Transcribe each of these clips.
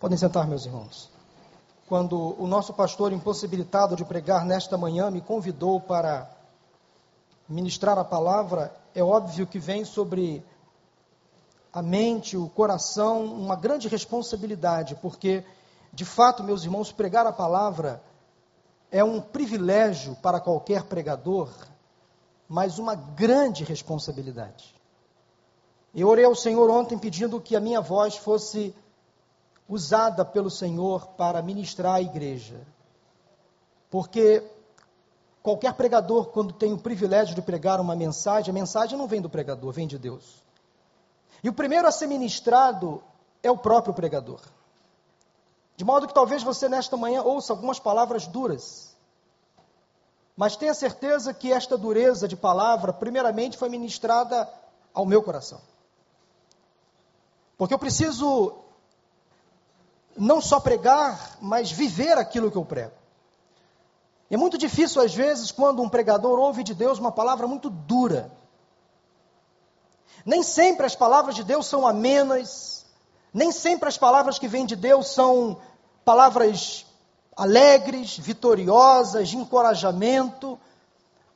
Podem sentar, meus irmãos. Quando o nosso pastor, impossibilitado de pregar nesta manhã, me convidou para ministrar a palavra, é óbvio que vem sobre a mente, o coração, uma grande responsabilidade, porque, de fato, meus irmãos, pregar a palavra é um privilégio para qualquer pregador, mas uma grande responsabilidade. Eu orei ao Senhor ontem pedindo que a minha voz fosse usada pelo Senhor para ministrar a igreja. Porque qualquer pregador, quando tem o privilégio de pregar uma mensagem, a mensagem não vem do pregador, vem de Deus. E o primeiro a ser ministrado é o próprio pregador. De modo que talvez você nesta manhã ouça algumas palavras duras. Mas tenha certeza que esta dureza de palavra, primeiramente, foi ministrada ao meu coração. Porque eu preciso não só pregar, mas viver aquilo que eu prego. É muito difícil, às vezes, quando um pregador ouve de Deus uma palavra muito dura. Nem sempre as palavras de Deus são amenas, nem sempre as palavras que vêm de Deus são palavras alegres, vitoriosas, de encorajamento.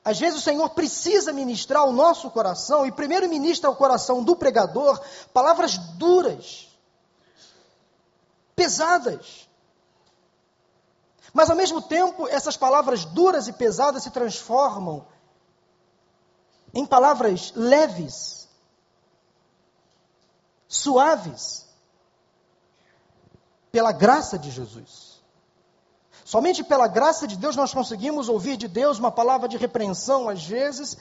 Às vezes o Senhor precisa ministrar o nosso coração, e primeiro ministra ao coração do pregador palavras duras, pesadas. Mas ao mesmo tempo, essas palavras duras e pesadas se transformam em palavras leves, suaves, pela graça de Jesus. Somente pela graça de Deus nós conseguimos ouvir de Deus uma palavra de repreensão às vezes,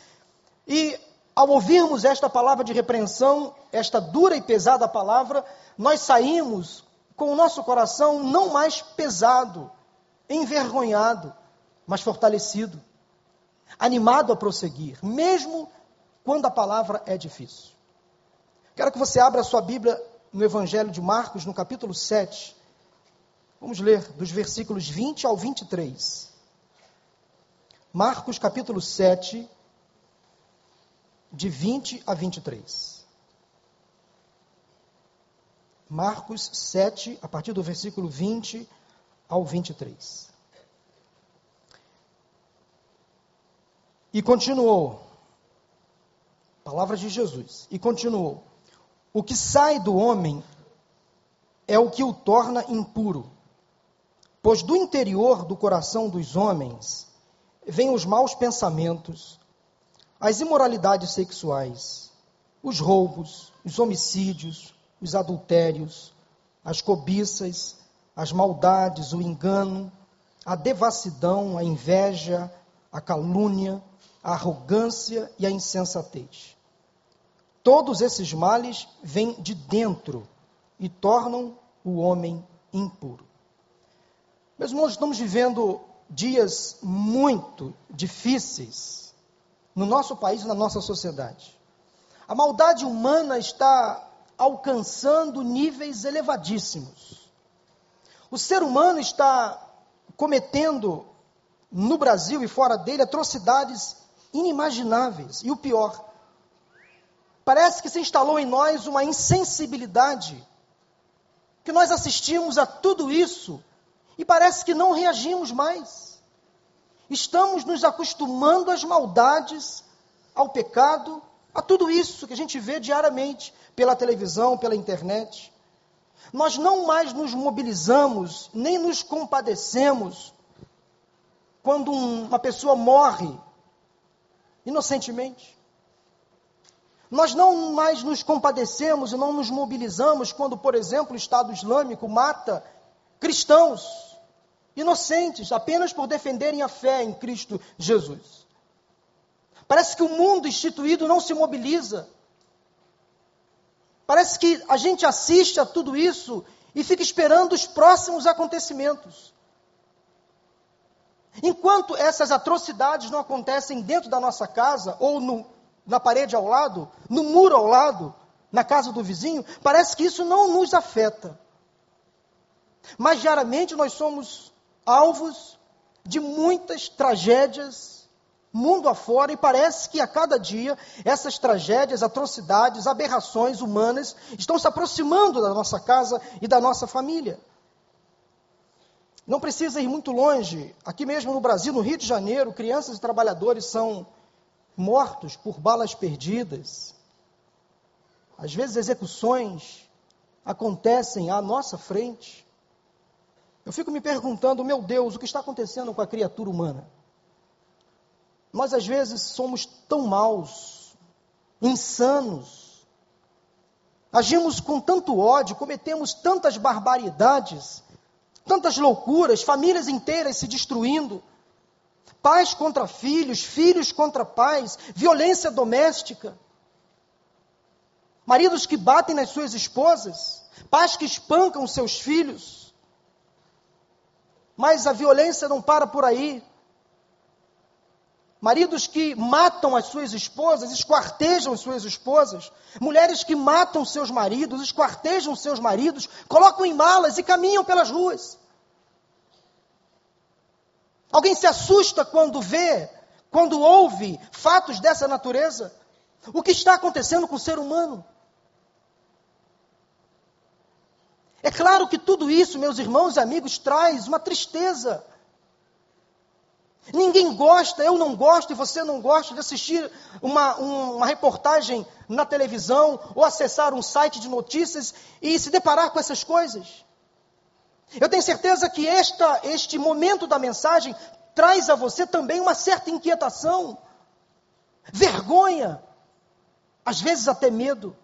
e ao ouvirmos esta palavra de repreensão, esta dura e pesada palavra, nós saímos com o nosso coração não mais pesado, envergonhado, mas fortalecido, animado a prosseguir, mesmo quando a palavra é difícil. Quero que você abra a sua Bíblia no Evangelho de Marcos, no capítulo 7. Vamos ler dos versículos 20 ao 23. Marcos, capítulo 7, de 20 a 23. Marcos 7, a partir do versículo 20 ao 23. E continuou, palavras de Jesus, e continuou: O que sai do homem é o que o torna impuro Pois do interior do coração dos homens vêm os maus pensamentos, as imoralidades sexuais, os roubos, os homicídios, os adultérios, as cobiças, as maldades, o engano, a devassidão, a inveja, a calúnia, a arrogância e a insensatez. Todos esses males vêm de dentro e tornam o homem impuro. Meus irmãos, estamos vivendo dias muito difíceis no nosso país e na nossa sociedade. A maldade humana está alcançando níveis elevadíssimos. O ser humano está cometendo no Brasil e fora dele atrocidades inimagináveis. E o pior, parece que se instalou em nós uma insensibilidade, que nós assistimos a tudo isso e parece que não reagimos mais. Estamos nos acostumando às maldades, ao pecado, a tudo isso que a gente vê diariamente pela televisão, pela internet. Nós não mais nos mobilizamos, nem nos compadecemos quando uma pessoa morre inocentemente. Nós não mais nos compadecemos e não nos mobilizamos quando, por exemplo, o Estado Islâmico mata cristãos inocentes, apenas por defenderem a fé em Cristo Jesus. Parece que o mundo instituído não se mobiliza. Parece que a gente assiste a tudo isso e fica esperando os próximos acontecimentos. Enquanto essas atrocidades não acontecem dentro da nossa casa, ou no, na parede ao lado, no muro ao lado, na casa do vizinho, parece que isso não nos afeta. Mas diariamente nós somos alvos de muitas tragédias, mundo afora, e parece que a cada dia essas tragédias, atrocidades, aberrações humanas estão se aproximando da nossa casa e da nossa família. Não precisa ir muito longe, aqui mesmo no Brasil, no Rio de Janeiro, crianças e trabalhadores são mortos por balas perdidas. Às vezes, execuções acontecem à nossa frente. Eu fico me perguntando, meu Deus, o que está acontecendo com a criatura humana? Nós às vezes somos tão maus, insanos, agimos com tanto ódio, cometemos tantas barbaridades, tantas loucuras, famílias inteiras se destruindo, pais contra filhos, filhos contra pais, violência doméstica, maridos que batem nas suas esposas, pais que espancam seus filhos. Mas a violência não para por aí. Maridos que matam as suas esposas, esquartejam as suas esposas. Mulheres que matam seus maridos, esquartejam seus maridos, colocam em malas e caminham pelas ruas. Alguém se assusta quando vê, quando ouve fatos dessa natureza? O que está acontecendo com o ser humano? É claro que tudo isso, meus irmãos e amigos, traz uma tristeza. Ninguém gosta, eu não gosto e você não gosta de assistir uma, uma reportagem na televisão ou acessar um site de notícias e se deparar com essas coisas. Eu tenho certeza que esta, este momento da mensagem traz a você também uma certa inquietação, vergonha, às vezes até medo.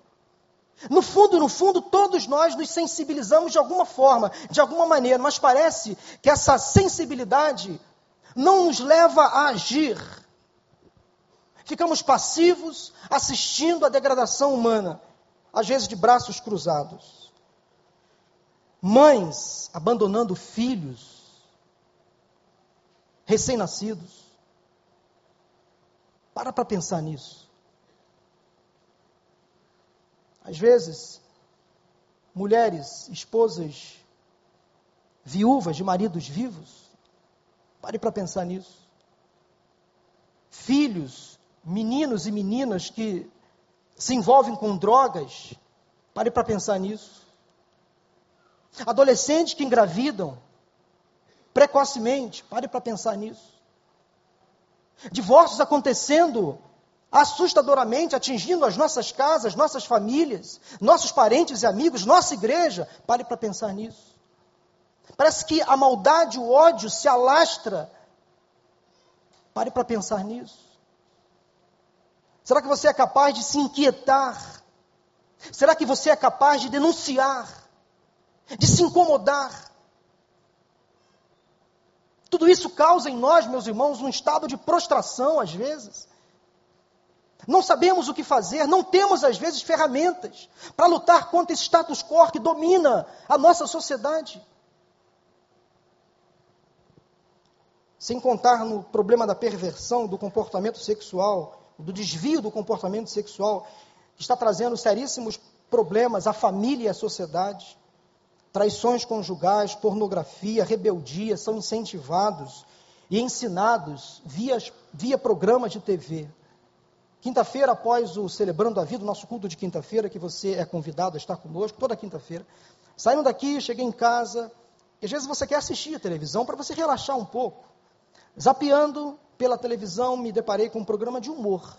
No fundo, no fundo, todos nós nos sensibilizamos de alguma forma, de alguma maneira, mas parece que essa sensibilidade não nos leva a agir. Ficamos passivos, assistindo à degradação humana, às vezes de braços cruzados. Mães abandonando filhos recém-nascidos. Para para pensar nisso. Às vezes, mulheres, esposas, viúvas de maridos vivos, pare para pensar nisso. Filhos, meninos e meninas que se envolvem com drogas, pare para pensar nisso. Adolescentes que engravidam precocemente, pare para pensar nisso. Divórcios acontecendo assustadoramente atingindo as nossas casas, nossas famílias, nossos parentes e amigos, nossa igreja. Pare para pensar nisso. Parece que a maldade, o ódio se alastra. Pare para pensar nisso. Será que você é capaz de se inquietar? Será que você é capaz de denunciar? De se incomodar? Tudo isso causa em nós, meus irmãos, um estado de prostração, às vezes. Não sabemos o que fazer, não temos às vezes ferramentas para lutar contra esse status quo que domina a nossa sociedade. Sem contar no problema da perversão do comportamento sexual, do desvio do comportamento sexual, que está trazendo seríssimos problemas à família e à sociedade. Traições conjugais, pornografia, rebeldia são incentivados e ensinados via, via de TV. Quinta-feira, após o Celebrando a Vida, o nosso culto de quinta-feira, que você é convidado a estar conosco toda quinta-feira. Saindo daqui, cheguei em casa, e às vezes você quer assistir a televisão para você relaxar um pouco. Zapeando pela televisão, me deparei com um programa de humor.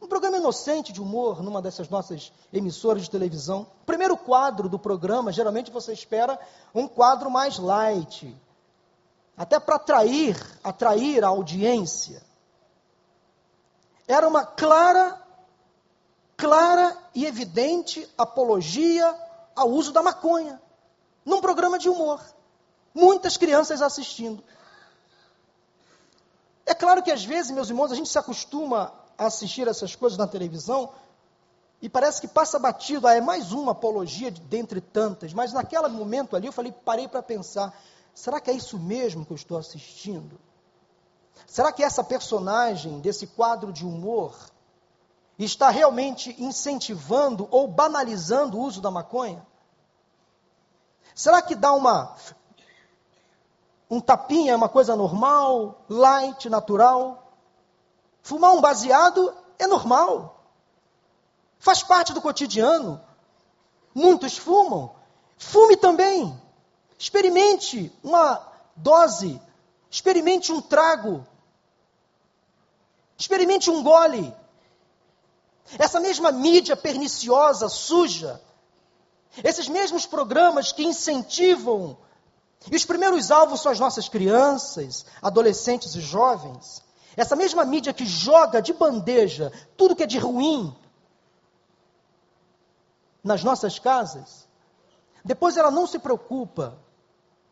Um programa inocente de humor numa dessas nossas emissoras de televisão. O primeiro quadro do programa, geralmente você espera um quadro mais light, até para atrair, atrair a audiência era uma clara, clara e evidente apologia ao uso da maconha, num programa de humor. Muitas crianças assistindo. É claro que às vezes, meus irmãos, a gente se acostuma a assistir essas coisas na televisão e parece que passa batido, ah, é mais uma apologia de, dentre tantas, mas naquele momento ali eu falei, parei para pensar, será que é isso mesmo que eu estou assistindo? Será que essa personagem desse quadro de humor está realmente incentivando ou banalizando o uso da maconha? Será que dar uma um tapinha é uma coisa normal, light, natural? Fumar um baseado é normal. Faz parte do cotidiano. Muitos fumam. Fume também. Experimente uma dose. Experimente um trago. Experimente um gole. Essa mesma mídia perniciosa, suja, esses mesmos programas que incentivam, e os primeiros alvos são as nossas crianças, adolescentes e jovens, essa mesma mídia que joga de bandeja tudo que é de ruim nas nossas casas, depois ela não se preocupa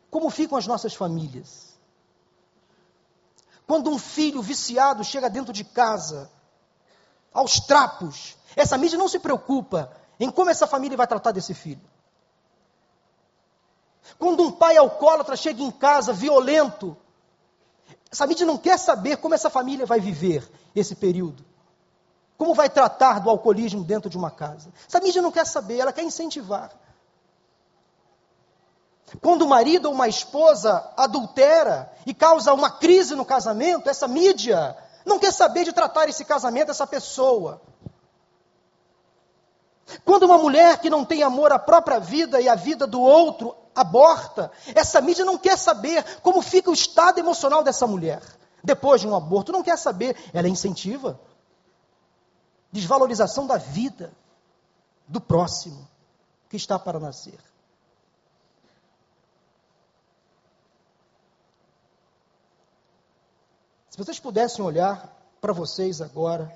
como ficam as nossas famílias. Quando um filho viciado chega dentro de casa, aos trapos, essa mídia não se preocupa em como essa família vai tratar desse filho. Quando um pai alcoólatra chega em casa violento, essa mídia não quer saber como essa família vai viver esse período. Como vai tratar do alcoolismo dentro de uma casa. Essa mídia não quer saber, ela quer incentivar. Quando o marido ou uma esposa adultera e causa uma crise no casamento, essa mídia não quer saber de tratar esse casamento, essa pessoa. Quando uma mulher que não tem amor à própria vida e à vida do outro aborta, essa mídia não quer saber como fica o estado emocional dessa mulher depois de um aborto, não quer saber, ela incentiva. Desvalorização da vida do próximo que está para nascer. Se vocês pudessem olhar para vocês agora,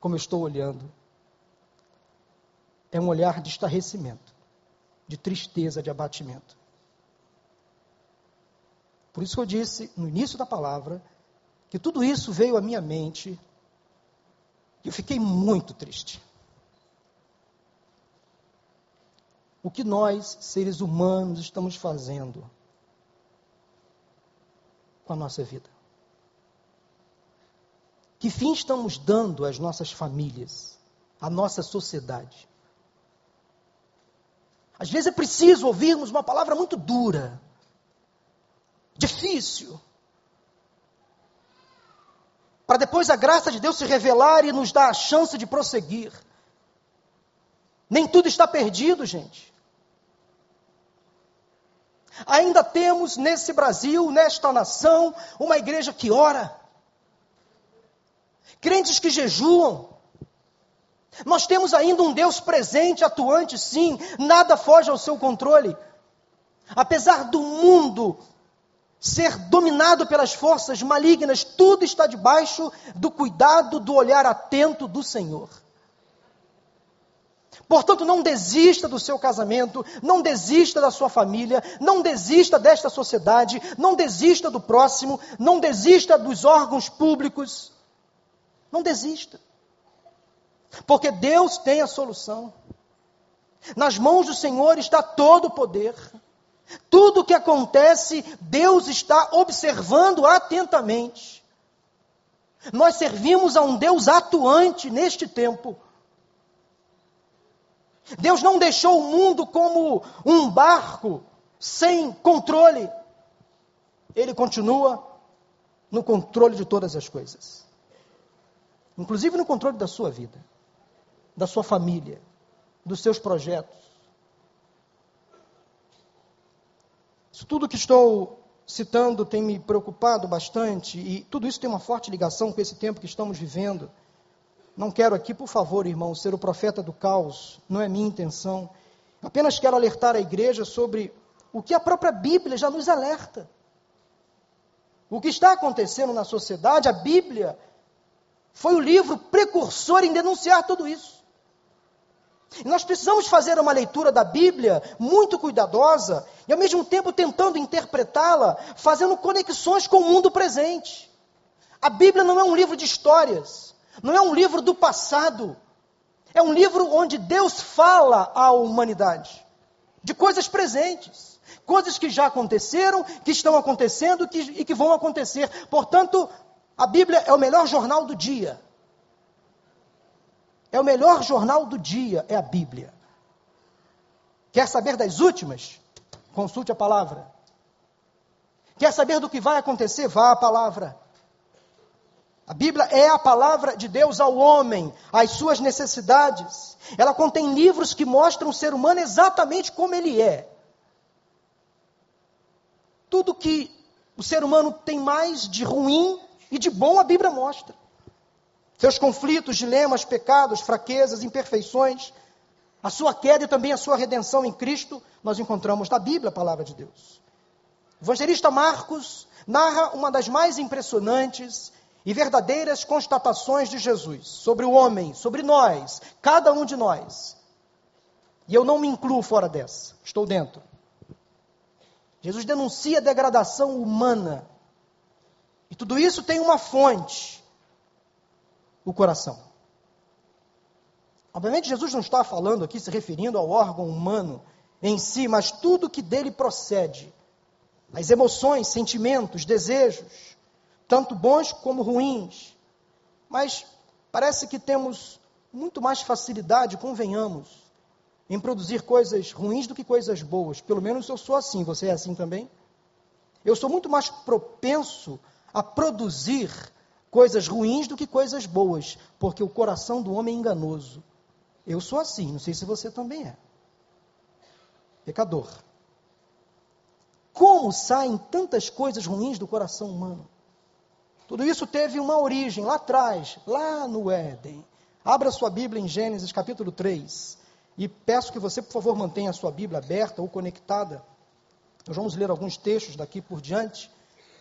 como eu estou olhando, é um olhar de estarrecimento, de tristeza, de abatimento. Por isso que eu disse no início da palavra que tudo isso veio à minha mente e eu fiquei muito triste. O que nós, seres humanos, estamos fazendo com a nossa vida? Que fim estamos dando às nossas famílias, à nossa sociedade? Às vezes é preciso ouvirmos uma palavra muito dura, difícil, para depois a graça de Deus se revelar e nos dar a chance de prosseguir. Nem tudo está perdido, gente. Ainda temos nesse Brasil, nesta nação, uma igreja que ora, crentes que jejuam, nós temos ainda um Deus presente, atuante, sim, nada foge ao seu controle. Apesar do mundo ser dominado pelas forças malignas, tudo está debaixo do cuidado, do olhar atento do Senhor. Portanto, não desista do seu casamento, não desista da sua família, não desista desta sociedade, não desista do próximo, não desista dos órgãos públicos. Não desista. Porque Deus tem a solução. Nas mãos do Senhor está todo o poder. Tudo o que acontece, Deus está observando atentamente. Nós servimos a um Deus atuante neste tempo. Deus não deixou o mundo como um barco sem controle. Ele continua no controle de todas as coisas, inclusive no controle da sua vida da sua família, dos seus projetos. Isso tudo que estou citando tem me preocupado bastante e tudo isso tem uma forte ligação com esse tempo que estamos vivendo. Não quero aqui, por favor, irmão, ser o profeta do caos, não é minha intenção. Apenas quero alertar a igreja sobre o que a própria Bíblia já nos alerta. O que está acontecendo na sociedade, a Bíblia foi o livro precursor em denunciar tudo isso. Nós precisamos fazer uma leitura da Bíblia muito cuidadosa e, ao mesmo tempo, tentando interpretá-la, fazendo conexões com o mundo presente. A Bíblia não é um livro de histórias, não é um livro do passado. É um livro onde Deus fala à humanidade de coisas presentes, coisas que já aconteceram, que estão acontecendo que, e que vão acontecer. Portanto, a Bíblia é o melhor jornal do dia. É o melhor jornal do dia, é a Bíblia. Quer saber das últimas? Consulte a palavra. Quer saber do que vai acontecer? Vá à palavra. A Bíblia é a palavra de Deus ao homem, às suas necessidades. Ela contém livros que mostram o ser humano exatamente como ele é. Tudo que o ser humano tem mais de ruim e de bom, a Bíblia mostra. Seus conflitos, dilemas, pecados, fraquezas, imperfeições, a sua queda e também a sua redenção em Cristo, nós encontramos na Bíblia, a palavra de Deus. O evangelista Marcos narra uma das mais impressionantes e verdadeiras constatações de Jesus sobre o homem, sobre nós, cada um de nós. E eu não me incluo fora dessa, estou dentro. Jesus denuncia a degradação humana. E tudo isso tem uma fonte: o coração. Obviamente, Jesus não está falando aqui, se referindo ao órgão humano em si, mas tudo que dele procede. As emoções, sentimentos, desejos, tanto bons como ruins. Mas parece que temos muito mais facilidade, convenhamos, em produzir coisas ruins do que coisas boas. Pelo menos eu sou assim, você é assim também? Eu sou muito mais propenso a produzir coisas ruins do que coisas boas, porque o coração do homem é enganoso. Eu sou assim, não sei se você também é. Pecador. Como saem tantas coisas ruins do coração humano? Tudo isso teve uma origem lá atrás, lá no Éden. Abra sua Bíblia em Gênesis capítulo 3 e peço que você, por favor, mantenha a sua Bíblia aberta ou conectada. Nós vamos ler alguns textos daqui por diante.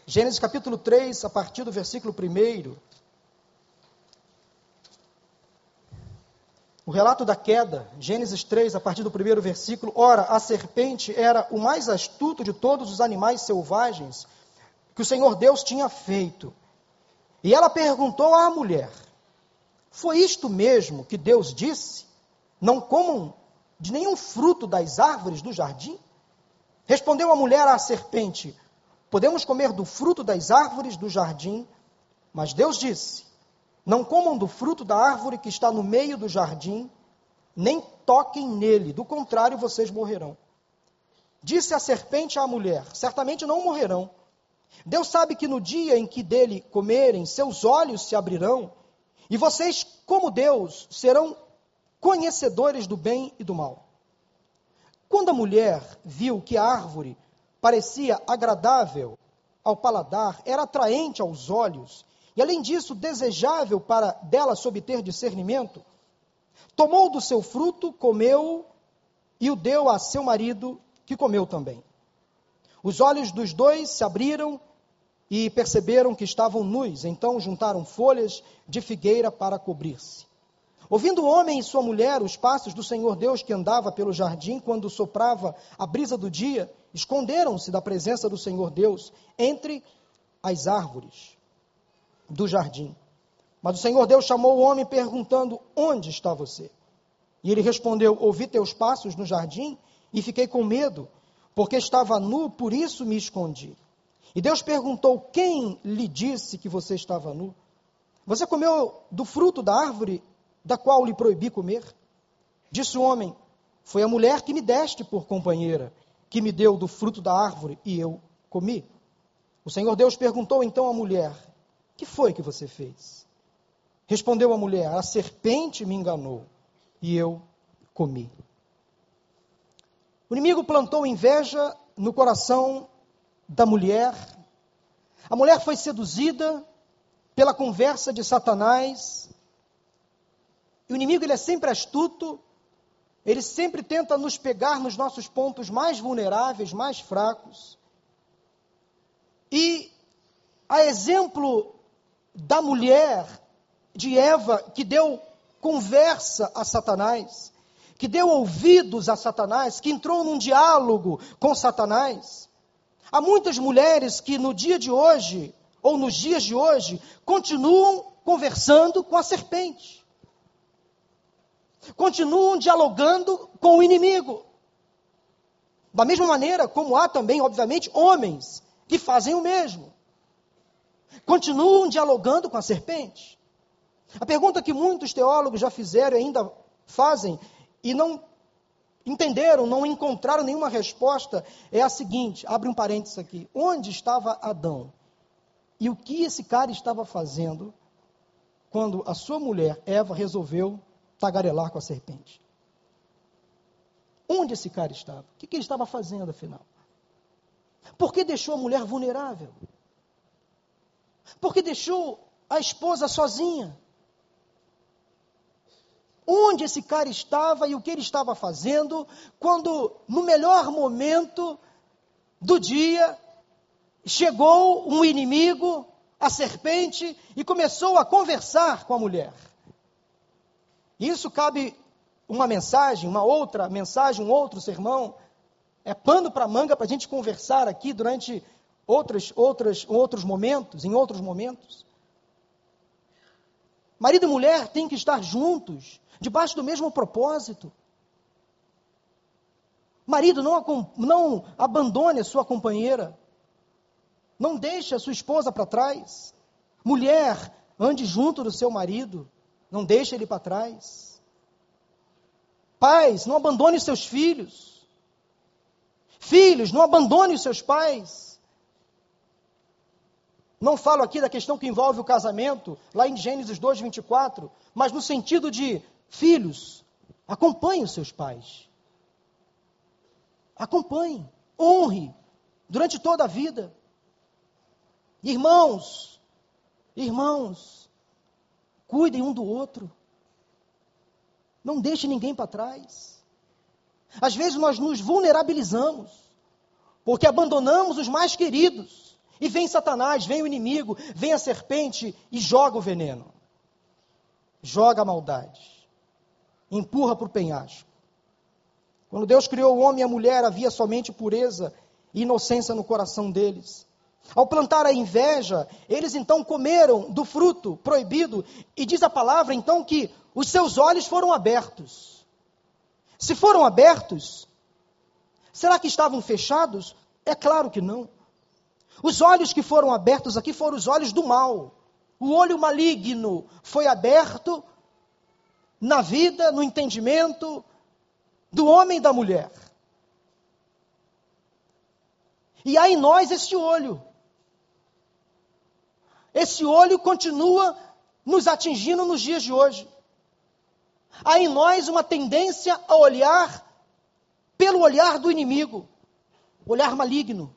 Gênesis capítulo 3, a partir do versículo 1. O relato da queda, Gênesis 3, a partir do primeiro versículo. Ora, a serpente era o mais astuto de todos os animais selvagens que o Senhor Deus tinha feito. E ela perguntou à mulher: Foi isto mesmo que Deus disse? Não comam de nenhum fruto das árvores do jardim? Respondeu a mulher à serpente: Podemos comer do fruto das árvores do jardim, mas Deus disse: não comam do fruto da árvore que está no meio do jardim, nem toquem nele, do contrário vocês morrerão. Disse a serpente à mulher: Certamente não morrerão. Deus sabe que no dia em que dele comerem, seus olhos se abrirão, e vocês, como Deus, serão conhecedores do bem e do mal. Quando a mulher viu que a árvore parecia agradável ao paladar, era atraente aos olhos e além disso, desejável para dela se obter discernimento, tomou do seu fruto, comeu e o deu a seu marido, que comeu também. Os olhos dos dois se abriram e perceberam que estavam nus, então juntaram folhas de figueira para cobrir-se. Ouvindo o homem e sua mulher os passos do Senhor Deus que andava pelo jardim quando soprava a brisa do dia, esconderam-se da presença do Senhor Deus entre as árvores do jardim. Mas o Senhor Deus chamou o homem perguntando: Onde está você? E ele respondeu: Ouvi teus passos no jardim e fiquei com medo, porque estava nu, por isso me escondi. E Deus perguntou: Quem lhe disse que você estava nu? Você comeu do fruto da árvore da qual lhe proibi comer? Disse o homem: Foi a mulher que me deste por companheira, que me deu do fruto da árvore e eu comi. O Senhor Deus perguntou então à mulher: que foi que você fez? Respondeu a mulher: A serpente me enganou e eu comi. O inimigo plantou inveja no coração da mulher. A mulher foi seduzida pela conversa de Satanás. E o inimigo ele é sempre astuto, ele sempre tenta nos pegar nos nossos pontos mais vulneráveis, mais fracos. E a exemplo da mulher de Eva que deu conversa a Satanás, que deu ouvidos a Satanás, que entrou num diálogo com Satanás. Há muitas mulheres que no dia de hoje, ou nos dias de hoje, continuam conversando com a serpente. Continuam dialogando com o inimigo. Da mesma maneira como há também, obviamente, homens que fazem o mesmo continuam dialogando com a serpente? A pergunta que muitos teólogos já fizeram e ainda fazem e não entenderam, não encontraram nenhuma resposta é a seguinte: abre um parênteses aqui. Onde estava Adão? E o que esse cara estava fazendo quando a sua mulher, Eva, resolveu tagarelar com a serpente. Onde esse cara estava? O que, ele estava fazendo, afinal? Por que deixou a mulher vulnerável? Por que deixou a esposa sozinha? Onde esse cara estava e o que ele estava fazendo quando, no melhor momento do dia, chegou um inimigo, a serpente, e começou a conversar com a mulher? Isso cabe uma mensagem, uma outra mensagem, um outro sermão. É pano para manga para a gente conversar aqui durante outros, outros, outros momentos, em outros momentos. Marido e mulher têm que estar juntos, debaixo do mesmo propósito. Marido, não, não abandone a sua companheira. Não deixe a sua esposa para trás. Mulher, ande junto do seu marido. Não deixe ele para trás. Pais, não abandone os seus filhos. Filhos, não abandone os seus pais. Não falo aqui da questão que envolve o casamento, lá em Gênesis 2, 24, mas no sentido de filhos, acompanhe os seus pais. Acompanhe, honre, durante toda a vida. Irmãos, irmãos, cuidem um do outro. Não deixe ninguém para trás. Às vezes nós nos vulnerabilizamos, porque abandonamos os mais queridos. E vem Satanás, vem o inimigo, vem a serpente e joga o veneno. Joga a maldade. Empurra para o penhasco. Quando Deus criou o homem e a mulher, havia somente pureza e inocência no coração deles. Ao plantar a inveja, eles então comeram do fruto proibido, e diz a palavra então que os seus olhos foram abertos. Se foram abertos, será que estavam fechados? É claro que não. Os olhos que foram abertos aqui foram os olhos do mal. O olho maligno foi aberto na vida, no entendimento do homem e da mulher. E há em nós esse olho. Esse olho continua nos atingindo nos dias de hoje. Há em nós uma tendência a olhar pelo olhar do inimigo, olhar maligno.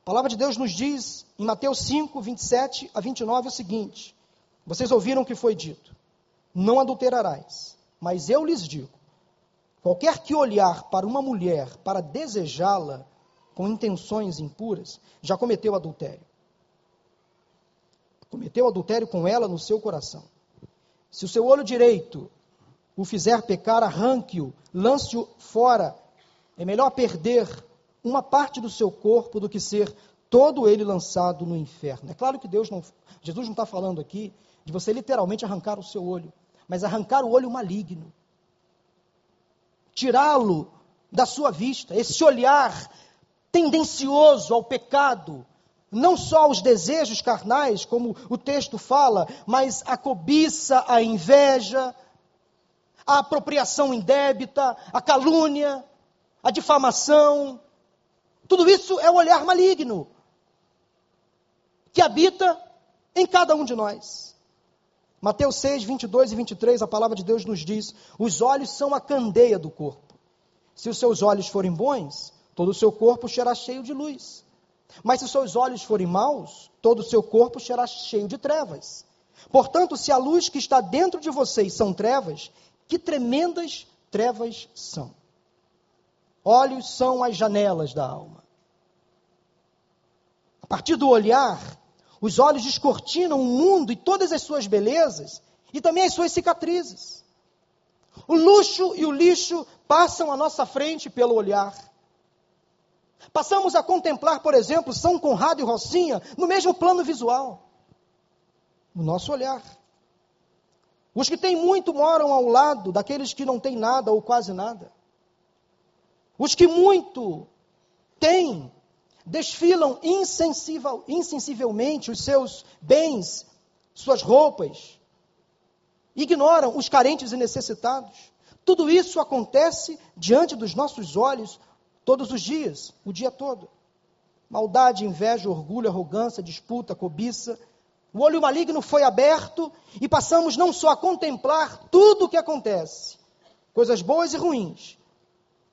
A palavra de Deus nos diz em Mateus 5, 27 a 29 o seguinte: Vocês ouviram o que foi dito: Não adulterarás, mas eu lhes digo: qualquer que olhar para uma mulher para desejá-la com intenções impuras, já cometeu adultério. Cometeu adultério com ela no seu coração. Se o seu olho direito o fizer pecar, arranque-o, lance-o fora. É melhor perder uma parte do seu corpo do que ser todo ele lançado no inferno. É claro que Deus não, Jesus não está falando aqui de você literalmente arrancar o seu olho, mas arrancar o olho maligno, tirá-lo da sua vista, esse olhar tendencioso ao pecado, não só os desejos carnais, como o texto fala, mas a cobiça, a inveja, a apropriação indébita, a calúnia, a difamação. Tudo isso é o olhar maligno que habita em cada um de nós. Mateus 6, 22 e 23, a palavra de Deus nos diz: os olhos são a candeia do corpo. Se os seus olhos forem bons, todo o seu corpo será cheio de luz. Mas se seus olhos forem maus, todo o seu corpo será cheio de trevas. Portanto, se a luz que está dentro de vocês são trevas, que tremendas trevas são. Olhos são as janelas da alma. A partir do olhar, os olhos descortinam o mundo e todas as suas belezas e também as suas cicatrizes. O luxo e o lixo passam à nossa frente pelo olhar. Passamos a contemplar, por exemplo, São Conrado e Rocinha no mesmo plano visual, no nosso olhar. Os que têm muito moram ao lado daqueles que não têm nada ou quase nada. Os que muito têm desfilam insensivel, insensivelmente os seus bens, suas roupas, ignoram os carentes e necessitados. Tudo isso acontece diante dos nossos olhos Todos os dias, o dia todo. Maldade, inveja, orgulho, arrogância, disputa, cobiça, o olho maligno foi aberto e passamos não só a contemplar tudo o que acontece, coisas boas e ruins,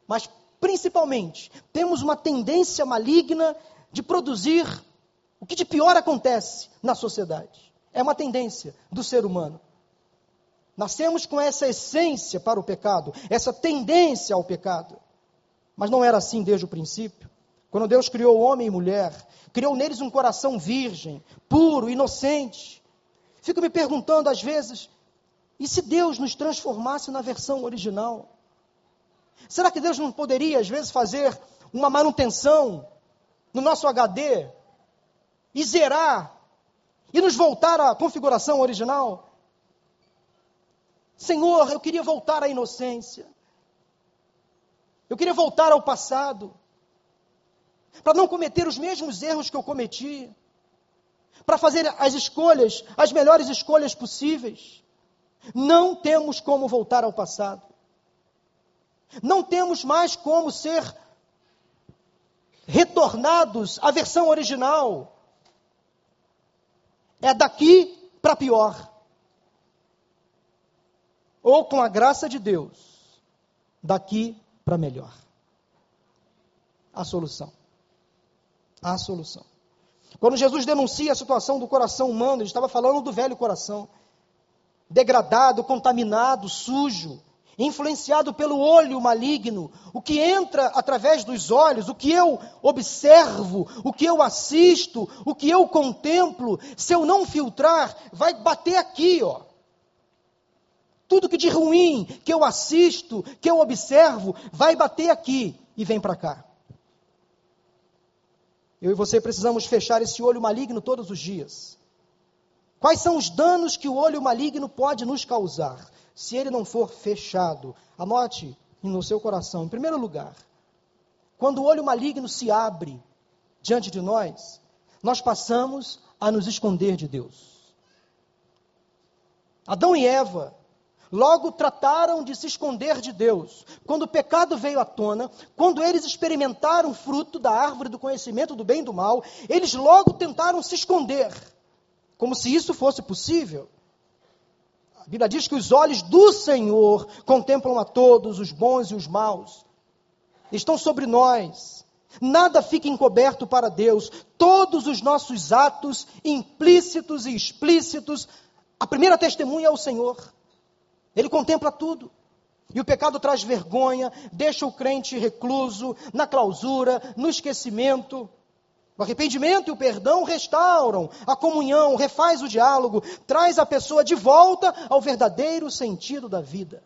mas principalmente temos uma tendência maligna de produzir o que de pior acontece na sociedade. É uma tendência do ser humano. Nascemos com essa essência para o pecado, essa tendência ao pecado. Mas não era assim desde o princípio. Quando Deus criou homem e mulher, criou neles um coração virgem, puro, inocente. Fico me perguntando às vezes, e se Deus nos transformasse na versão original? Será que Deus não poderia, às vezes, fazer uma manutenção no nosso HD e zerar e nos voltar à configuração original? Senhor, eu queria voltar à inocência. Eu queria voltar ao passado. Para não cometer os mesmos erros que eu cometi. Para fazer as escolhas, as melhores escolhas possíveis. Não temos como voltar ao passado. Não temos mais como ser retornados à versão original. É daqui para pior ou com a graça de Deus, daqui para melhor. A solução. A solução. Quando Jesus denuncia a situação do coração humano, ele estava falando do velho coração, degradado, contaminado, sujo, influenciado pelo olho maligno, o que entra através dos olhos, o que eu observo, o que eu assisto, o que eu contemplo, se eu não filtrar, vai bater aqui, ó. Tudo que de ruim que eu assisto, que eu observo, vai bater aqui e vem para cá. Eu e você precisamos fechar esse olho maligno todos os dias. Quais são os danos que o olho maligno pode nos causar, se ele não for fechado? Anote no seu coração. Em primeiro lugar, quando o olho maligno se abre diante de nós, nós passamos a nos esconder de Deus. Adão e Eva Logo trataram de se esconder de Deus. Quando o pecado veio à tona, quando eles experimentaram o fruto da árvore do conhecimento do bem e do mal, eles logo tentaram se esconder, como se isso fosse possível. A Bíblia diz que os olhos do Senhor contemplam a todos, os bons e os maus. Estão sobre nós. Nada fica encoberto para Deus. Todos os nossos atos, implícitos e explícitos, a primeira testemunha é o Senhor. Ele contempla tudo. E o pecado traz vergonha, deixa o crente recluso, na clausura, no esquecimento. O arrependimento e o perdão restauram a comunhão, refaz o diálogo, traz a pessoa de volta ao verdadeiro sentido da vida.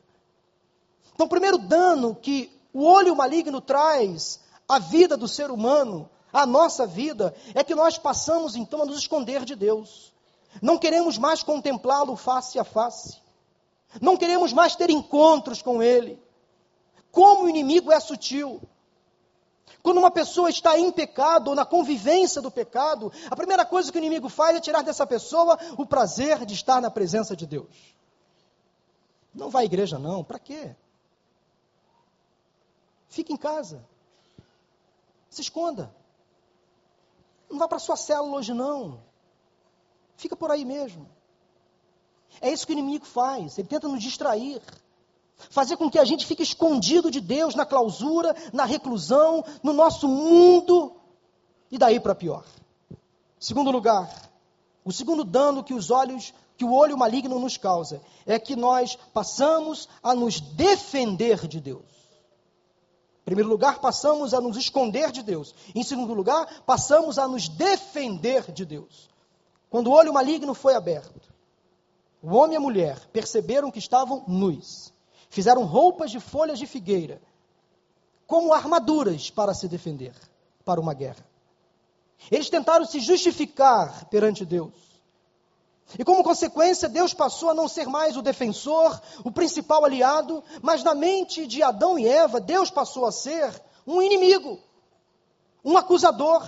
Então, o primeiro dano que o olho maligno traz à vida do ser humano, à nossa vida, é que nós passamos então a nos esconder de Deus. Não queremos mais contemplá-lo face a face. Não queremos mais ter encontros com Ele. Como o inimigo é sutil. Quando uma pessoa está em pecado ou na convivência do pecado, a primeira coisa que o inimigo faz é tirar dessa pessoa o prazer de estar na presença de Deus. Não vai à igreja, não. Para quê? Fique em casa. Se esconda. Não vá para sua célula hoje, não. Fica por aí mesmo. É isso que o inimigo faz. Ele tenta nos distrair. Fazer com que a gente fique escondido de Deus na clausura, na reclusão, no nosso mundo. E daí para pior. Segundo lugar, o segundo dano que os olhos, que o olho maligno nos causa, é que nós passamos a nos defender de Deus. Em primeiro lugar, passamos a nos esconder de Deus. Em segundo lugar, passamos a nos defender de Deus. Quando o olho maligno foi aberto, o homem e a mulher perceberam que estavam nus. Fizeram roupas de folhas de figueira, como armaduras para se defender para uma guerra. Eles tentaram se justificar perante Deus. E como consequência, Deus passou a não ser mais o defensor, o principal aliado, mas na mente de Adão e Eva, Deus passou a ser um inimigo, um acusador.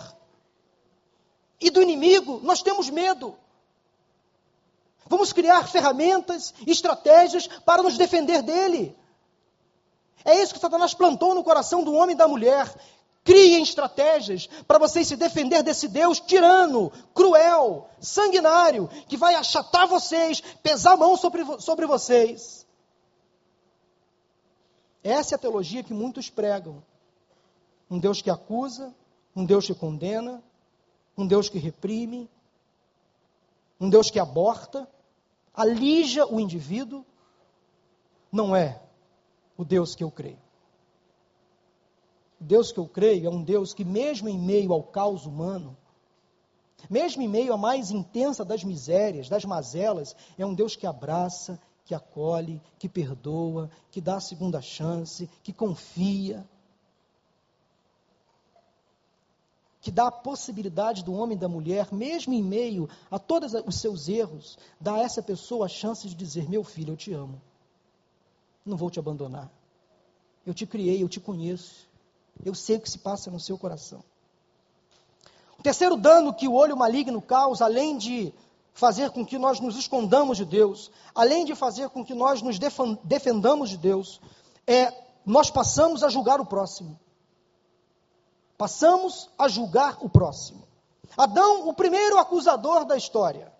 E do inimigo nós temos medo. Vamos criar ferramentas, estratégias para nos defender dele. É isso que Satanás plantou no coração do homem e da mulher. Criem estratégias para vocês se defender desse Deus tirano, cruel, sanguinário, que vai achatar vocês, pesar a mão sobre, sobre vocês. Essa é a teologia que muitos pregam. Um Deus que acusa, um Deus que condena, um Deus que reprime, um Deus que aborta, alija o indivíduo. Não é o Deus que eu creio. O Deus que eu creio é um Deus que, mesmo em meio ao caos humano, mesmo em meio à mais intensa das misérias, das mazelas, é um Deus que abraça, que acolhe, que perdoa, que dá a segunda chance, que confia, que dá a possibilidade do homem e da mulher, mesmo em meio a todos os seus erros, dar a essa pessoa a chance de dizer: Meu filho, eu te amo, não vou te abandonar. Eu te criei, eu te conheço. Eu sei o que se passa no seu coração. O terceiro dano que o olho maligno causa, além de fazer com que nós nos escondamos de Deus, além de fazer com que nós nos defendamos de Deus, é nós passamos a julgar o próximo. Passamos a julgar o próximo. Adão, o primeiro acusador da história.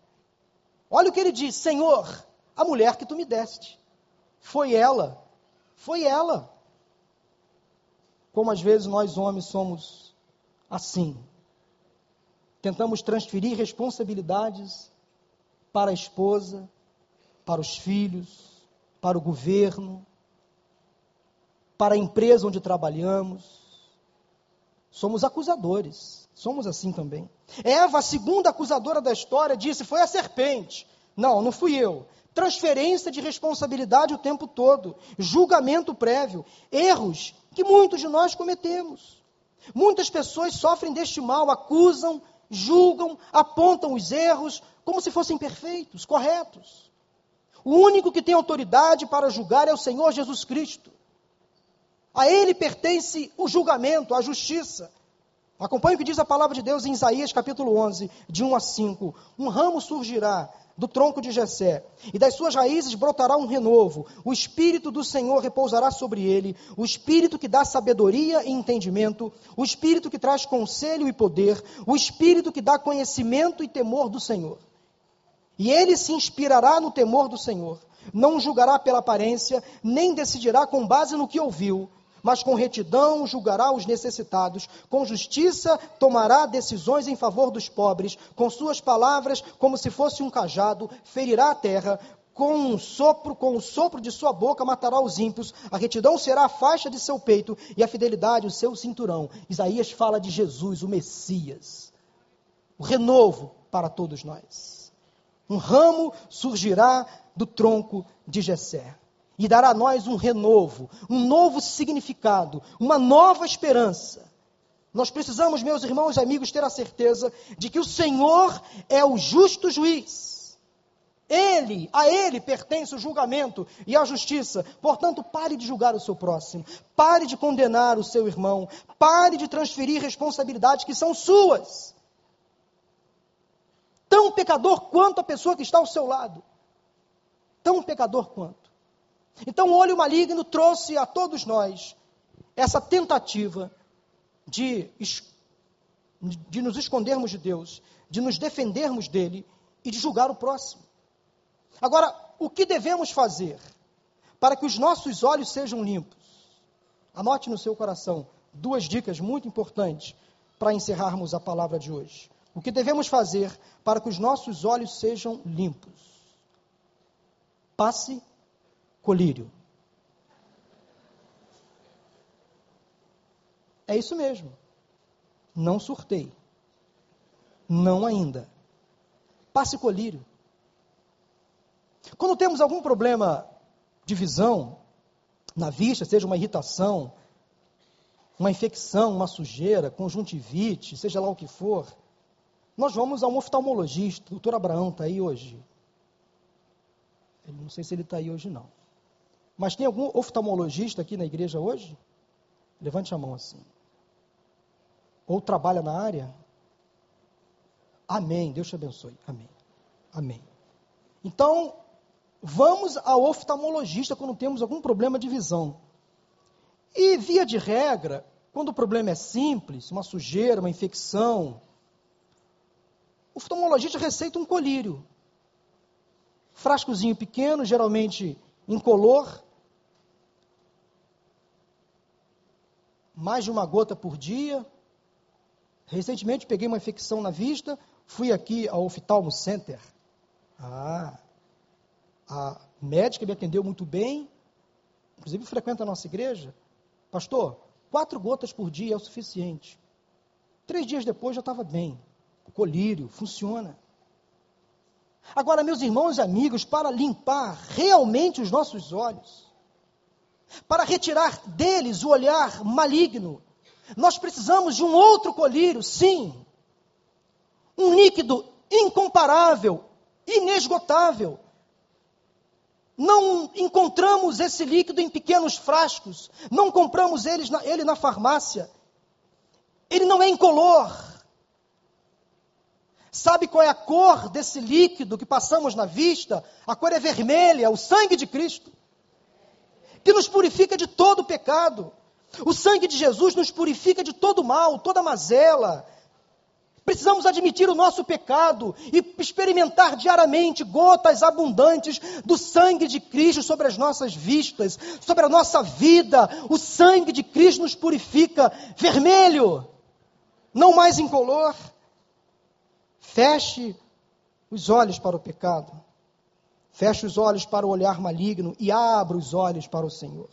Olha o que ele diz: Senhor, a mulher que tu me deste. Foi ela. Foi ela. Como às vezes nós homens somos assim. Tentamos transferir responsabilidades para a esposa, para os filhos, para o governo, para a empresa onde trabalhamos. Somos acusadores, somos assim também. Eva, a segunda acusadora da história, disse: Foi a serpente. Não, não fui eu. Transferência de responsabilidade o tempo todo, julgamento prévio, erros que muitos de nós cometemos. Muitas pessoas sofrem deste mal, acusam, julgam, apontam os erros como se fossem perfeitos, corretos. O único que tem autoridade para julgar é o Senhor Jesus Cristo. A Ele pertence o julgamento, a justiça. Acompanhe o que diz a palavra de Deus em Isaías capítulo 11, de 1 a 5. Um ramo surgirá do tronco de Jessé, e das suas raízes brotará um renovo. O espírito do Senhor repousará sobre ele, o espírito que dá sabedoria e entendimento, o espírito que traz conselho e poder, o espírito que dá conhecimento e temor do Senhor. E ele se inspirará no temor do Senhor. Não julgará pela aparência, nem decidirá com base no que ouviu, mas com retidão julgará os necessitados, com justiça tomará decisões em favor dos pobres, com suas palavras, como se fosse um cajado, ferirá a terra, com um sopro, com o sopro de sua boca matará os ímpios, a retidão será a faixa de seu peito e a fidelidade o seu cinturão. Isaías fala de Jesus, o Messias, o renovo para todos nós. Um ramo surgirá do tronco de Jessé e dará a nós um renovo, um novo significado, uma nova esperança. Nós precisamos, meus irmãos e amigos, ter a certeza de que o Senhor é o justo juiz. Ele, a ele pertence o julgamento e a justiça. Portanto, pare de julgar o seu próximo, pare de condenar o seu irmão, pare de transferir responsabilidades que são suas. Tão pecador quanto a pessoa que está ao seu lado. Tão pecador quanto. Então, o olho maligno trouxe a todos nós essa tentativa de, de nos escondermos de Deus, de nos defendermos dele e de julgar o próximo. Agora, o que devemos fazer para que os nossos olhos sejam limpos? Anote no seu coração duas dicas muito importantes para encerrarmos a palavra de hoje. O que devemos fazer para que os nossos olhos sejam limpos? Passe colírio. É isso mesmo. Não surtei. Não ainda. Passe colírio. Quando temos algum problema de visão na vista, seja uma irritação, uma infecção, uma sujeira, conjuntivite, seja lá o que for, nós vamos a um oftalmologista. O doutor Abraão está aí hoje. não sei se ele está aí hoje, não. Mas tem algum oftalmologista aqui na igreja hoje? Levante a mão assim. Ou trabalha na área? Amém. Deus te abençoe. Amém. Amém. Então, vamos ao oftalmologista quando temos algum problema de visão. E, via de regra, quando o problema é simples, uma sujeira, uma infecção, o oftalmologista receita um colírio. Frascozinho pequeno, geralmente incolor, mais de uma gota por dia. Recentemente peguei uma infecção na vista, fui aqui ao Oftalmo Center. Ah, a médica me atendeu muito bem, inclusive frequenta a nossa igreja. Pastor, quatro gotas por dia é o suficiente. Três dias depois já estava bem. O colírio funciona. Agora, meus irmãos e amigos, para limpar realmente os nossos olhos, para retirar deles o olhar maligno, nós precisamos de um outro colírio, sim. Um líquido incomparável, inesgotável. Não encontramos esse líquido em pequenos frascos, não compramos ele na, ele na farmácia. Ele não é incolor. Sabe qual é a cor desse líquido que passamos na vista? A cor é vermelha, o sangue de Cristo que nos purifica de todo pecado. O sangue de Jesus nos purifica de todo mal, toda mazela. Precisamos admitir o nosso pecado e experimentar diariamente gotas abundantes do sangue de Cristo sobre as nossas vistas, sobre a nossa vida. O sangue de Cristo nos purifica vermelho, não mais incolor. Feche os olhos para o pecado. Feche os olhos para o olhar maligno e abra os olhos para o Senhor.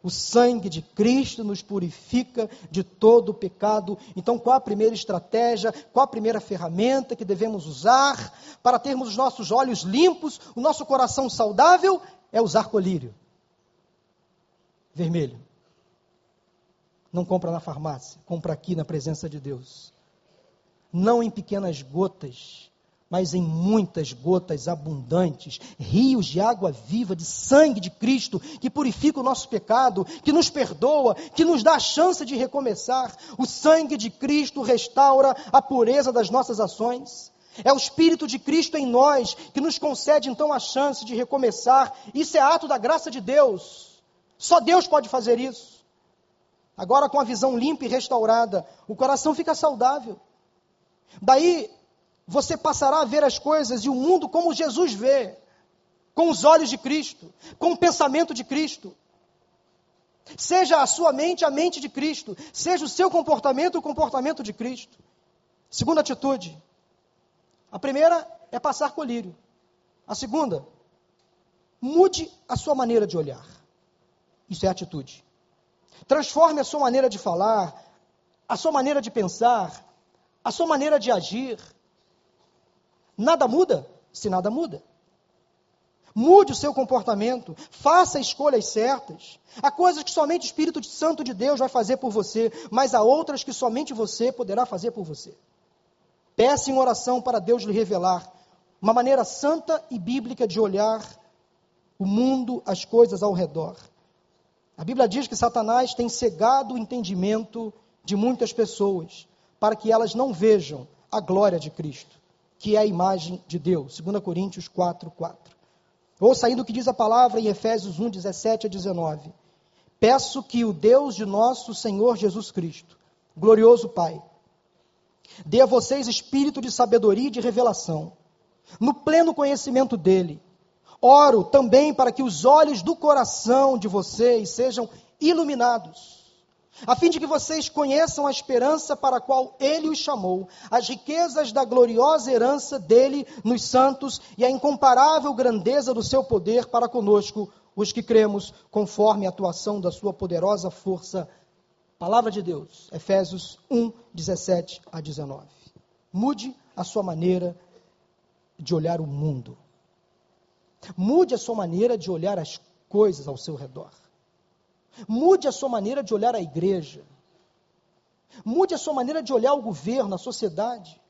O sangue de Cristo nos purifica de todo o pecado. Então, qual a primeira estratégia, qual a primeira ferramenta que devemos usar para termos os nossos olhos limpos, o nosso coração saudável? É usar colírio vermelho. Não compra na farmácia, compra aqui na presença de Deus. Não em pequenas gotas, mas em muitas gotas abundantes, rios de água viva, de sangue de Cristo, que purifica o nosso pecado, que nos perdoa, que nos dá a chance de recomeçar. O sangue de Cristo restaura a pureza das nossas ações. É o Espírito de Cristo em nós que nos concede então a chance de recomeçar. Isso é ato da graça de Deus. Só Deus pode fazer isso. Agora, com a visão limpa e restaurada, o coração fica saudável. Daí você passará a ver as coisas e o mundo como Jesus vê, com os olhos de Cristo, com o pensamento de Cristo. Seja a sua mente a mente de Cristo, seja o seu comportamento o comportamento de Cristo. Segunda atitude. A primeira é passar colírio. A segunda, mude a sua maneira de olhar. Isso é atitude. Transforme a sua maneira de falar, a sua maneira de pensar, a sua maneira de agir. Nada muda se nada muda. Mude o seu comportamento, faça escolhas certas. Há coisas que somente o Espírito Santo de Deus vai fazer por você, mas há outras que somente você poderá fazer por você. Peça em oração para Deus lhe revelar uma maneira santa e bíblica de olhar o mundo, as coisas ao redor. A Bíblia diz que Satanás tem cegado o entendimento de muitas pessoas para que elas não vejam a glória de Cristo que é a imagem de Deus. 2 Coríntios 4, 4. Ouça ainda o que diz a palavra em Efésios 1, 17 a 19. Peço que o Deus de nosso Senhor Jesus Cristo, glorioso Pai, dê a vocês espírito de sabedoria e de revelação, no pleno conhecimento dele. Oro também para que os olhos do coração de vocês sejam iluminados a fim de que vocês conheçam a esperança para a qual ele os chamou, as riquezas da gloriosa herança dele nos santos e a incomparável grandeza do seu poder para conosco, os que cremos, conforme a atuação da sua poderosa força. Palavra de Deus, Efésios 1, 17 a 19. Mude a sua maneira de olhar o mundo. Mude a sua maneira de olhar as coisas ao seu redor. Mude a sua maneira de olhar a igreja. Mude a sua maneira de olhar o governo, a sociedade.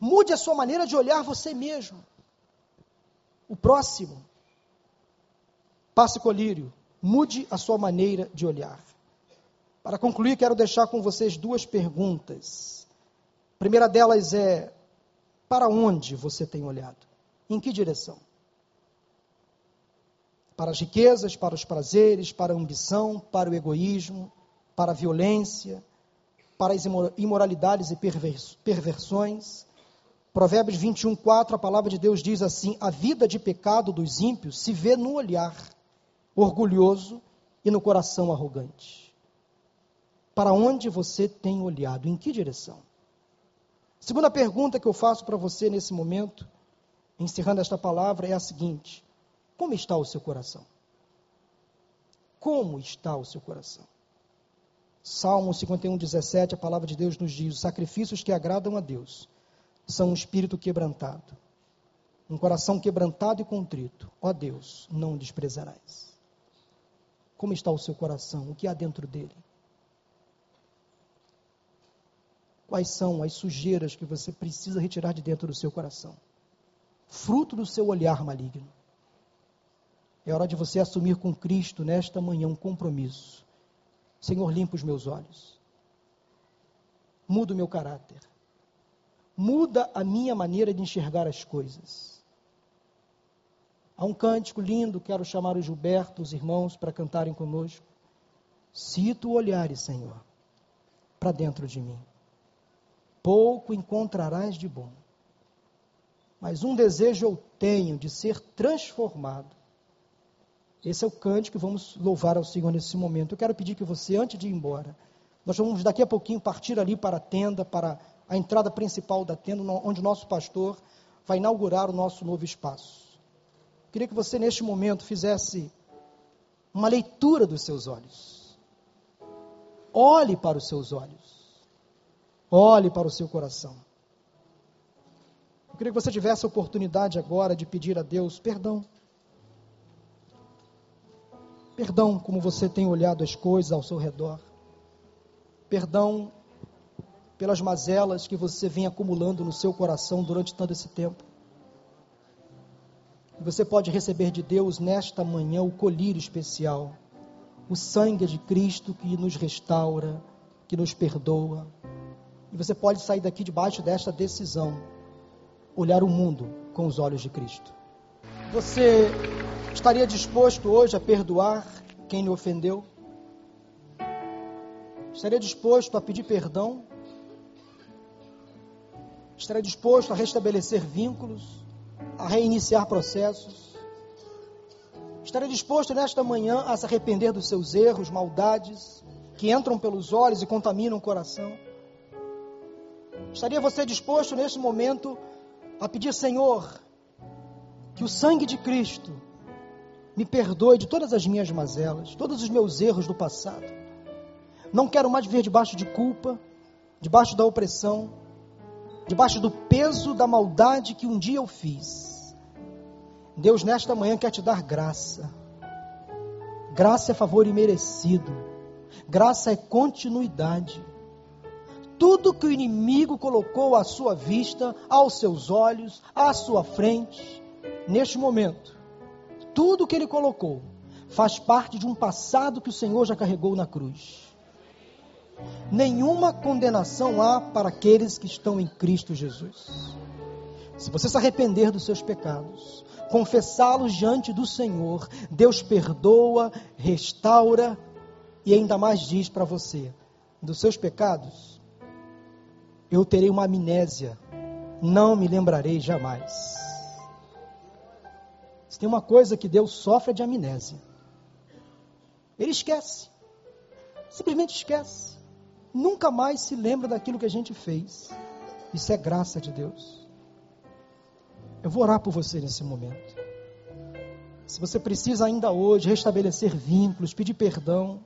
Mude a sua maneira de olhar você mesmo. O próximo. Passe colírio. Mude a sua maneira de olhar. Para concluir, quero deixar com vocês duas perguntas. A primeira delas é: para onde você tem olhado? Em que direção? Para as riquezas, para os prazeres, para a ambição, para o egoísmo, para a violência, para as imoralidades e perversões. Provérbios 21, 4, a palavra de Deus diz assim: A vida de pecado dos ímpios se vê no olhar orgulhoso e no coração arrogante. Para onde você tem olhado? Em que direção? Segunda pergunta que eu faço para você nesse momento, encerrando esta palavra, é a seguinte: Como está o seu coração? Como está o seu coração? Salmo 51, 17, a palavra de Deus nos diz: os sacrifícios que agradam a Deus são um espírito quebrantado, um coração quebrantado e contrito. Ó Deus, não desprezarás. Como está o seu coração? O que há dentro dele? Quais são as sujeiras que você precisa retirar de dentro do seu coração? Fruto do seu olhar maligno. É hora de você assumir com Cristo nesta manhã um compromisso Senhor, limpa os meus olhos. Muda o meu caráter. Muda a minha maneira de enxergar as coisas. Há um cântico lindo, quero chamar o Gilberto, os irmãos, para cantarem conosco. Se tu olhares, Senhor, para dentro de mim, pouco encontrarás de bom. Mas um desejo eu tenho de ser transformado esse é o cântico que vamos louvar ao Senhor nesse momento. Eu quero pedir que você, antes de ir embora, nós vamos daqui a pouquinho partir ali para a tenda, para a entrada principal da tenda, onde o nosso pastor vai inaugurar o nosso novo espaço. Eu queria que você, neste momento, fizesse uma leitura dos seus olhos. Olhe para os seus olhos. Olhe para o seu coração. Eu queria que você tivesse a oportunidade agora de pedir a Deus perdão Perdão como você tem olhado as coisas ao seu redor. Perdão pelas mazelas que você vem acumulando no seu coração durante todo esse tempo. E você pode receber de Deus nesta manhã o colírio especial, o sangue de Cristo que nos restaura, que nos perdoa. E você pode sair daqui debaixo desta decisão, olhar o mundo com os olhos de Cristo. Você estaria disposto hoje a perdoar quem lhe ofendeu? Estaria disposto a pedir perdão? Estaria disposto a restabelecer vínculos, a reiniciar processos? Estaria disposto nesta manhã a se arrepender dos seus erros, maldades, que entram pelos olhos e contaminam o coração? Estaria você disposto neste momento a pedir, Senhor, que o sangue de Cristo me perdoe de todas as minhas mazelas, todos os meus erros do passado. Não quero mais viver debaixo de culpa, debaixo da opressão, debaixo do peso da maldade que um dia eu fiz. Deus, nesta manhã, quer te dar graça. Graça é favor imerecido. Graça é continuidade. Tudo que o inimigo colocou à sua vista, aos seus olhos, à sua frente, neste momento, tudo que ele colocou faz parte de um passado que o Senhor já carregou na cruz. Nenhuma condenação há para aqueles que estão em Cristo Jesus. Se você se arrepender dos seus pecados, confessá-los diante do Senhor, Deus perdoa, restaura e ainda mais diz para você: dos seus pecados, eu terei uma amnésia, não me lembrarei jamais. Se tem uma coisa que Deus sofre é de amnésia. Ele esquece. Simplesmente esquece. Nunca mais se lembra daquilo que a gente fez. Isso é graça de Deus. Eu vou orar por você nesse momento. Se você precisa ainda hoje restabelecer vínculos, pedir perdão,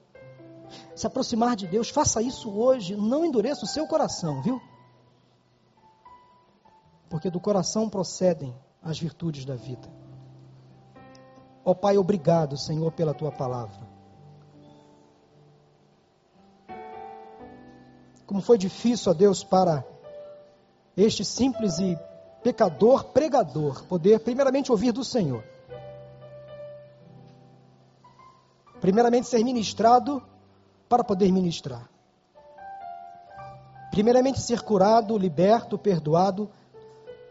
se aproximar de Deus, faça isso hoje. Não endureça o seu coração, viu? Porque do coração procedem as virtudes da vida. Ó oh, Pai, obrigado, Senhor, pela tua palavra. Como foi difícil, ó Deus, para este simples e pecador pregador poder, primeiramente, ouvir do Senhor. Primeiramente, ser ministrado para poder ministrar. Primeiramente, ser curado, liberto, perdoado,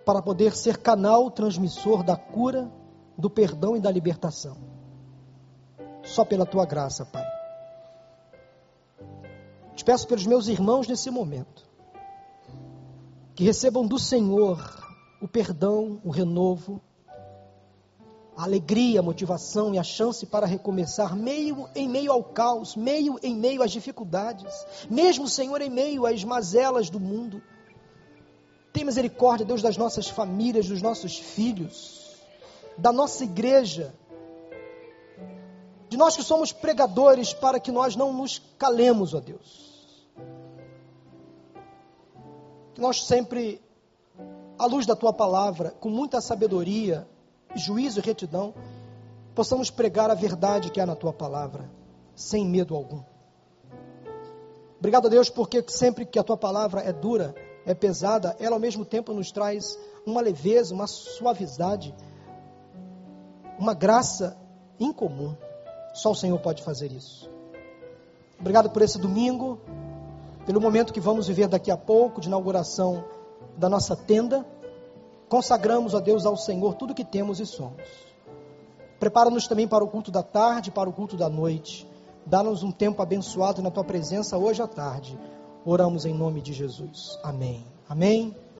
para poder ser canal transmissor da cura do perdão e da libertação. Só pela tua graça, Pai. Te peço pelos meus irmãos nesse momento, que recebam do Senhor o perdão, o renovo, a alegria, a motivação e a chance para recomeçar, meio em meio ao caos, meio em meio às dificuldades, mesmo, Senhor, em meio às mazelas do mundo. Tem misericórdia, Deus, das nossas famílias, dos nossos filhos, da nossa igreja, de nós que somos pregadores, para que nós não nos calemos, ó Deus. Que nós sempre, à luz da tua palavra, com muita sabedoria, juízo e retidão, possamos pregar a verdade que há na tua palavra, sem medo algum. Obrigado a Deus, porque sempre que a tua palavra é dura, é pesada, ela ao mesmo tempo nos traz uma leveza, uma suavidade, uma graça incomum. Só o Senhor pode fazer isso. Obrigado por esse domingo, pelo momento que vamos viver daqui a pouco de inauguração da nossa tenda. Consagramos a Deus ao Senhor tudo que temos e somos. Prepara-nos também para o culto da tarde, para o culto da noite. Dá-nos um tempo abençoado na tua presença hoje à tarde. Oramos em nome de Jesus. Amém. Amém.